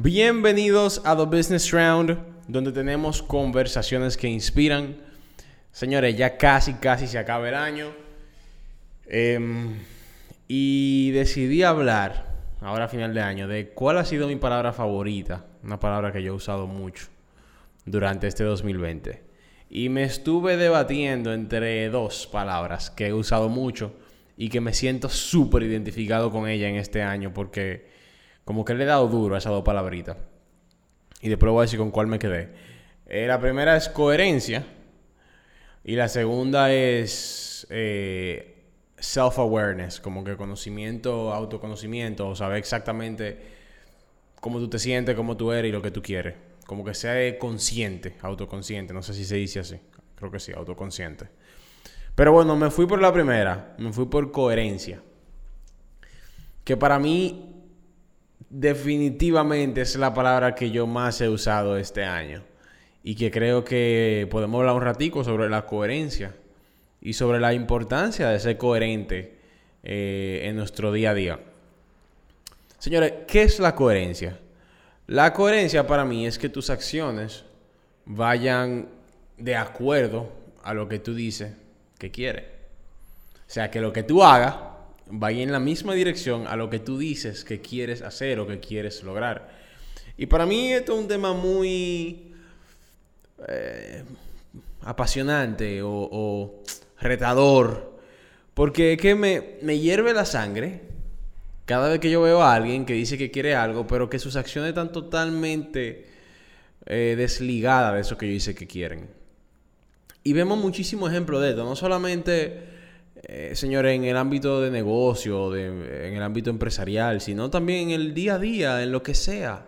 Bienvenidos a The Business Round, donde tenemos conversaciones que inspiran. Señores, ya casi, casi se acaba el año. Em, y decidí hablar, ahora a final de año, de cuál ha sido mi palabra favorita. Una palabra que yo he usado mucho durante este 2020. Y me estuve debatiendo entre dos palabras que he usado mucho y que me siento súper identificado con ella en este año porque como que le he dado duro a esas dos palabritas. Y después voy a decir con cuál me quedé. Eh, la primera es coherencia. Y la segunda es eh, self-awareness, como que conocimiento, autoconocimiento, o saber exactamente cómo tú te sientes, cómo tú eres y lo que tú quieres. Como que sea consciente, autoconsciente. No sé si se dice así. Creo que sí, autoconsciente. Pero bueno, me fui por la primera. Me fui por coherencia. Que para mí definitivamente es la palabra que yo más he usado este año. Y que creo que podemos hablar un ratico sobre la coherencia y sobre la importancia de ser coherente eh, en nuestro día a día. Señores, ¿qué es la coherencia? La coherencia para mí es que tus acciones vayan de acuerdo a lo que tú dices que quieres. O sea, que lo que tú hagas vaya en la misma dirección a lo que tú dices que quieres hacer o que quieres lograr. Y para mí esto es un tema muy eh, apasionante o, retador, porque es que me, me hierve la sangre cada vez que yo veo a alguien que dice que quiere algo, pero que sus acciones están totalmente eh, desligadas de eso que yo dice que quieren. Y vemos muchísimos ejemplos de esto, no solamente eh, señores, en el ámbito de negocio, en el ámbito empresarial, sino también en el día a día, en lo que sea.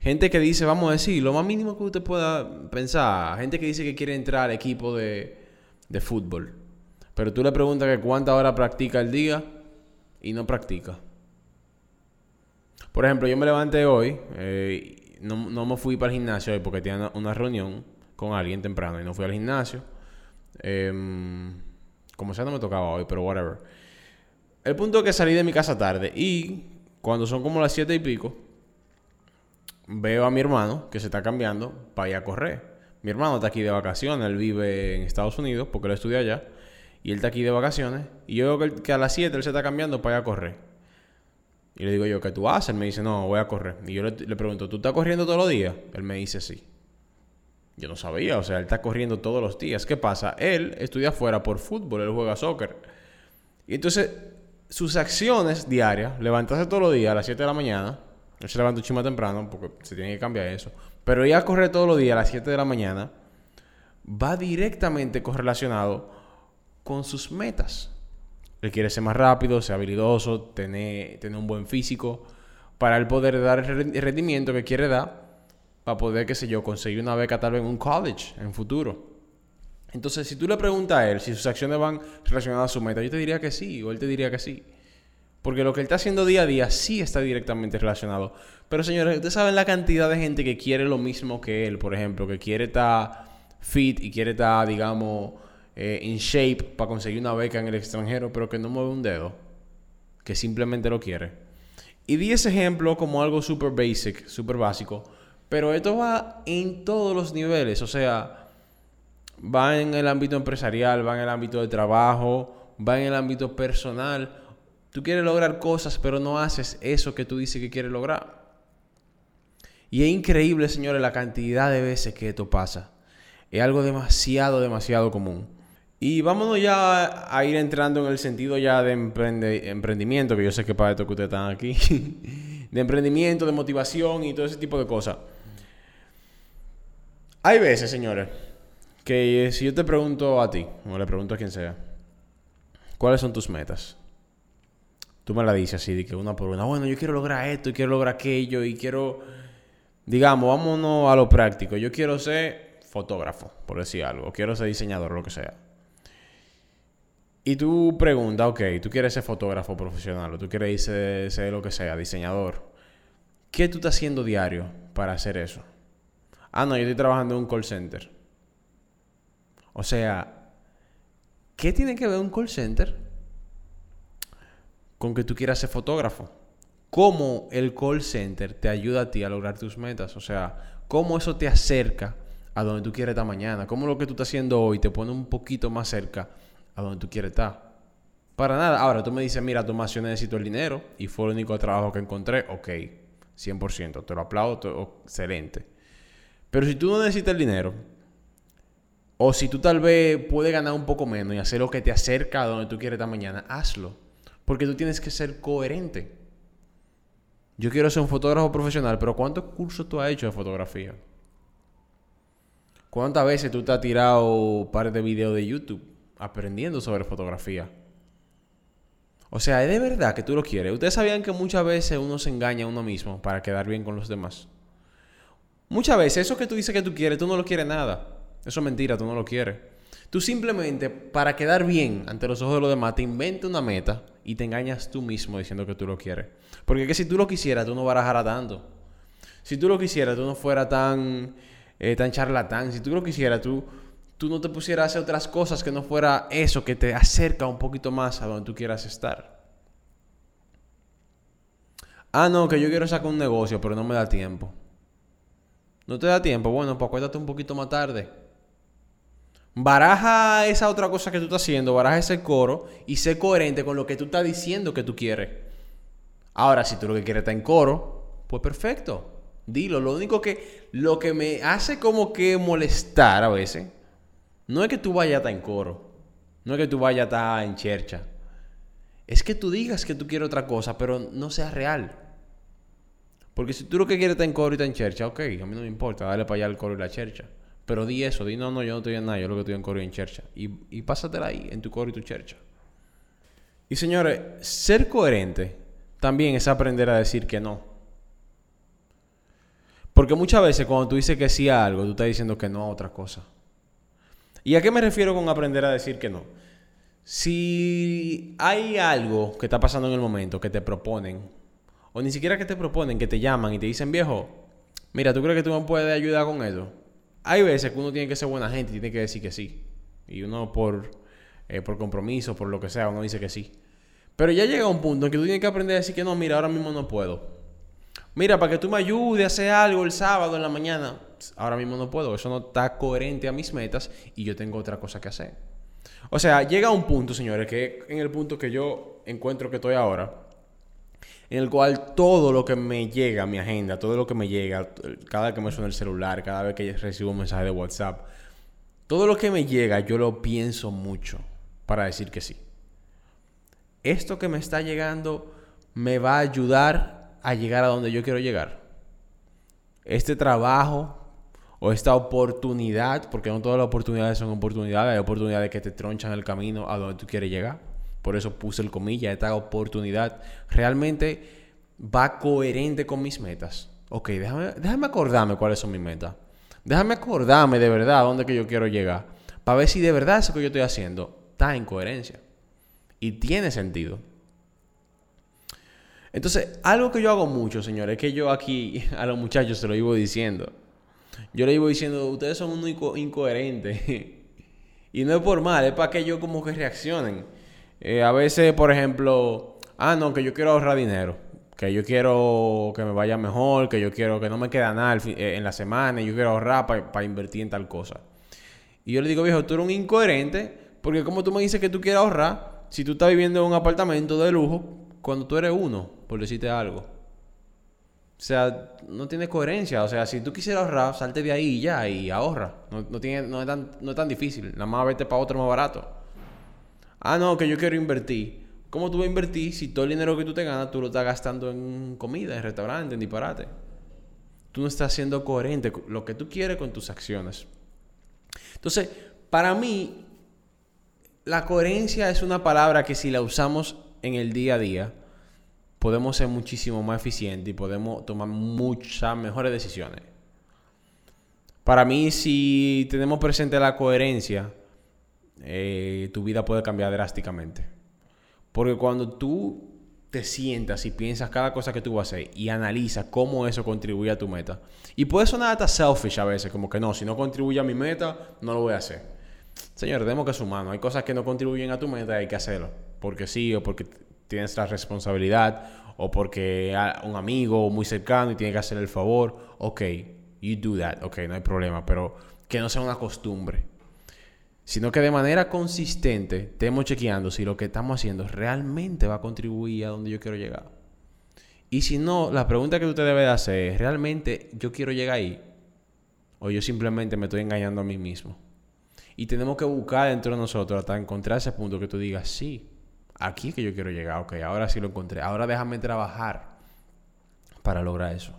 Gente que dice, vamos a decir, lo más mínimo que usted pueda pensar, gente que dice que quiere entrar al equipo de, fútbol, pero tú le preguntas que cuántas horas practica el día y no practica. Por ejemplo, yo me levanté hoy, eh, no, no, me fui para el gimnasio hoy porque tenía una, reunión con alguien temprano y no fui al gimnasio. Eh, como sea, no me tocaba hoy, pero whatever. El punto es que salí de mi casa tarde y cuando son como las siete y pico, veo a mi hermano que se está cambiando para ir a correr. Mi hermano está aquí de vacaciones, él vive en Estados Unidos porque él estudia allá. Y él está aquí de vacaciones. Y yo veo que, a las 7 él se está cambiando para ir a correr. Y le digo yo, ¿qué tú haces? Él me dice, no, voy a correr. Y yo le, le pregunto, ¿tú estás corriendo todos los días? Él me dice, sí. Yo no sabía, o sea, él está corriendo todos los días. ¿Qué pasa? Él estudia afuera por fútbol, él juega soccer. Y entonces, sus acciones diarias, levantarse todos los días a las 7 de la mañana, él se levanta un chima temprano porque se tiene que cambiar eso, pero ir a correr todos los días a las 7 de la mañana va directamente correlacionado con sus metas. Él quiere ser más rápido, ser habilidoso, tener, tener un buen físico, para él poder dar el rendimiento que quiere dar para poder, qué sé yo, conseguir una beca tal vez en un college en futuro. Entonces, si tú le preguntas a él si sus acciones van relacionadas a su meta, yo te diría que sí, o él te diría que sí. Porque lo que él está haciendo día a día sí está directamente relacionado. Pero señores, ustedes saben la cantidad de gente que quiere lo mismo que él, por ejemplo, que quiere estar fit y quiere estar, digamos, eh, in shape para conseguir una beca en el extranjero, pero que no mueve un dedo, que simplemente lo quiere. Y di ese ejemplo como algo super basic, super básico, pero esto va en todos los niveles, o sea, va en el ámbito empresarial, va en el ámbito de trabajo, va en el ámbito personal. Tú quieres lograr cosas, pero no haces eso que tú dices que quieres lograr. Y es increíble, señores, la cantidad de veces que esto pasa. Es algo demasiado, demasiado común. Y vámonos ya a ir entrando en el sentido ya de emprendimiento, que yo sé que para esto que ustedes están aquí, de emprendimiento, de motivación y todo ese tipo de cosas. Hay veces, señores, que si yo te pregunto a ti, o le pregunto a quien sea, ¿cuáles son tus metas? Tú me la dices así, de que una por una, bueno, yo quiero lograr esto, y quiero lograr aquello, y quiero, digamos, vámonos a lo práctico. Yo quiero ser fotógrafo, por decir algo, quiero ser diseñador, lo que sea. Y tú preguntas, ok, tú quieres ser fotógrafo profesional, o tú quieres ser, ser lo que sea, diseñador. ¿Qué tú estás haciendo diario para hacer eso? Ah, no, yo estoy trabajando en un call center. O sea, ¿qué tiene que ver un call center con que tú quieras ser fotógrafo? cómo el call center te ayuda a ti a lograr tus metas. O sea, cómo eso te acerca a donde tú quieres estar mañana. Cómo lo que tú estás haciendo hoy te pone un poquito más cerca a donde tú quieres estar. Para nada. Ahora tú me dices, mira, Tomás, yo necesito el dinero y fue el único trabajo que encontré. Ok, 100%. Te lo aplaudo, excelente. Pero si tú no necesitas el dinero, o si tú tal vez puedes ganar un poco menos y hacer lo que te acerca a donde tú quieres estar mañana, hazlo. Porque tú tienes que ser coherente. Yo quiero ser un fotógrafo profesional, pero ¿cuántos cursos tú has hecho de fotografía? ¿Cuántas veces tú te has tirado un par de videos de YouTube aprendiendo sobre fotografía? O sea, es de verdad que tú lo quieres. Ustedes sabían que muchas veces uno se engaña a uno mismo para quedar bien con los demás. Muchas veces eso que tú dices que tú quieres, tú no lo quieres nada. Eso es mentira, tú no lo quieres. Tú simplemente, para quedar bien ante los ojos de los demás, te inventas una meta y te engañas tú mismo diciendo que tú lo quieres. Porque es que si tú lo quisieras, tú no barajaras tanto. Si tú lo quisieras, tú no fueras tan, eh, tan charlatán. Si tú lo quisieras, tú, tú no te pusieras a hacer otras cosas que no fuera eso que te acerca un poquito más a donde tú quieras estar. Ah, no, que yo quiero sacar un negocio, pero no me da tiempo. ¿No te da tiempo? Bueno, pues acuérdate un poquito más tarde. Baraja esa otra cosa que tú estás haciendo, baraja ese coro y sé coherente con lo que tú estás diciendo que tú quieres. Ahora, si tú lo que quieres está en coro, pues perfecto. Dilo. Lo único que, lo que me hace como que molestar a veces, no es que tú vayas a en coro. No es que tú vayas a en chercha. Es que tú digas que tú quieres otra cosa, pero no sea real. Porque si tú lo que quieres está en coro y está en chercha, ok, a mí no me importa, dale para allá el coro y la chercha. Pero di eso, di no, no, yo no estoy en nada, yo lo que estoy en coro y en chercha. Y, y pásatela ahí, en tu coro y tu chercha. Y señores, ser coherente también es aprender a decir que no. Porque muchas veces cuando tú dices que sí a algo, tú estás diciendo que no a otra cosa. ¿Y a qué me refiero con aprender a decir que no? Si hay algo que está pasando en el momento que te proponen, o ni siquiera que te proponen, que te llaman y te dicen, viejo, mira, ¿tú crees que tú me puedes ayudar con eso? Hay veces que uno tiene que ser buena gente y tiene que decir que sí. Y uno por, eh, por compromiso, por lo que sea, uno dice que sí. Pero ya llega un punto en que tú tienes que aprender a decir que no, mira, ahora mismo no puedo. Mira, para que tú me ayudes a hacer algo el sábado en la mañana, ahora mismo no puedo. Eso no está coherente a mis metas y yo tengo otra cosa que hacer. O sea, llega un punto, señores, que en el punto que yo encuentro que estoy ahora, en el cual todo lo que me llega a mi agenda, todo lo que me llega, cada vez que me suena el celular, cada vez que recibo un mensaje de WhatsApp, todo lo que me llega yo lo pienso mucho para decir que sí. Esto que me está llegando me va a ayudar a llegar a donde yo quiero llegar. Este trabajo o esta oportunidad, porque no todas las oportunidades son oportunidades, hay oportunidades que te tronchan el camino a donde tú quieres llegar por eso puse el comilla, esta oportunidad realmente va coherente con mis metas. Ok, déjame, déjame acordarme cuáles son mis metas. Déjame acordarme de verdad a dónde que yo quiero llegar. Para ver si de verdad eso que yo estoy haciendo está en coherencia. Y tiene sentido. Entonces, algo que yo hago mucho, señores, es que yo aquí a los muchachos se lo iba diciendo. Yo le iba diciendo, ustedes son muy incoherentes. y no es por mal, es para que ellos como que reaccionen. Eh, a veces, por ejemplo, ah, no, que yo quiero ahorrar dinero. Que yo quiero que me vaya mejor, que yo quiero que no me quede nada eh, en la semana, y yo quiero ahorrar para invertir en tal cosa. Y yo le digo, viejo, tú eres un incoherente, porque como tú me dices que tú quieres ahorrar, si tú estás viviendo en un apartamento de lujo, cuando tú eres uno, por decirte algo. O sea, no tiene coherencia. O sea, si tú quisieras ahorrar, salte de ahí y ya, y ahorra. No, tiene, no, es tan, no es tan difícil. Nada más vete para otro más barato. Ah, no, que yo quiero invertir. ¿Cómo tú vas a invertir si todo el dinero que tú te ganas tú lo estás gastando en comida, en restaurante, en disparate? Tú no estás siendo coherente con lo que tú quieres con tus acciones. Entonces, para mí, la coherencia es una palabra que si la usamos en el día a día, podemos ser muchísimo más eficientes y podemos tomar muchas mejores decisiones. Para mí, si tenemos presente la coherencia, eh, tu vida puede cambiar drásticamente. Porque cuando tú te sientas y piensas cada cosa que tú vas a hacer y analizas cómo eso contribuye a tu meta. Y puede sonar hasta selfish a veces, como que no, si no contribuye a mi meta, no lo voy a hacer. Señor, demos que es humano. Hay cosas que no contribuyen a tu meta y hay que hacerlo. Porque sí o porque tienes la responsabilidad o porque un amigo muy cercano y tiene que hacer el favor, ok, you do that, ok, no hay problema, pero que no sea una costumbre, sino que de manera consistente estemos chequeando si lo que estamos haciendo realmente va a contribuir a donde yo quiero llegar. Y si no, la pregunta que usted debe hacer es, ¿realmente yo quiero llegar ahí? O yo simplemente me estoy engañando a mí mismo. Y tenemos que buscar dentro de nosotros hasta encontrar ese punto que tú digas, sí, aquí es que yo quiero llegar, ok, ahora sí lo encontré, ahora déjame trabajar para lograr eso.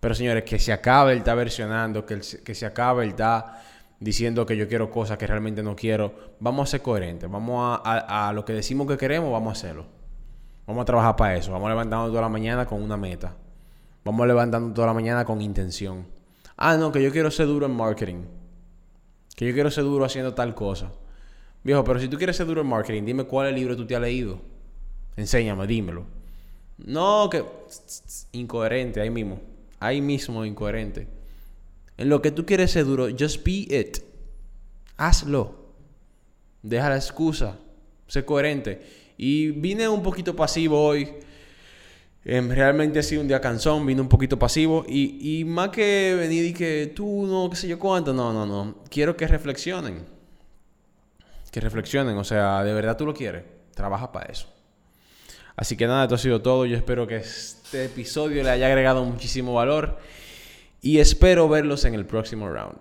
Pero señores, que se acabe el estar versionando, que, que se acabe el estar diciendo que yo quiero cosas que realmente no quiero. Vamos a ser coherentes, vamos a, a, lo que decimos que queremos, vamos a hacerlo. Vamos a trabajar para eso, vamos levantando toda la mañana con una meta. Vamos levantando toda la mañana con intención. Ah, no, que yo quiero ser duro en marketing. Que yo quiero ser duro haciendo tal cosa. Viejo, pero si tú quieres ser duro en marketing, dime cuál libro tú te has leído. Enséñame, dímelo. No, que... Incoherente, ahí mismo. Ahí mismo, incoherente. En lo que tú quieres ser duro, just be it. Hazlo. Deja la excusa. Sé coherente. Y vine un poquito pasivo hoy. Em, realmente ha sido un día cansón, vine un poquito pasivo. Y, y más que venir y que tú no, qué sé yo cuánto. No, no, no. Quiero que reflexionen. Que reflexionen. O sea, de verdad tú lo quieres. Trabaja para eso. Así que nada, esto ha sido todo. Yo espero que este episodio le haya agregado muchísimo valor. Y espero verlos en el próximo round.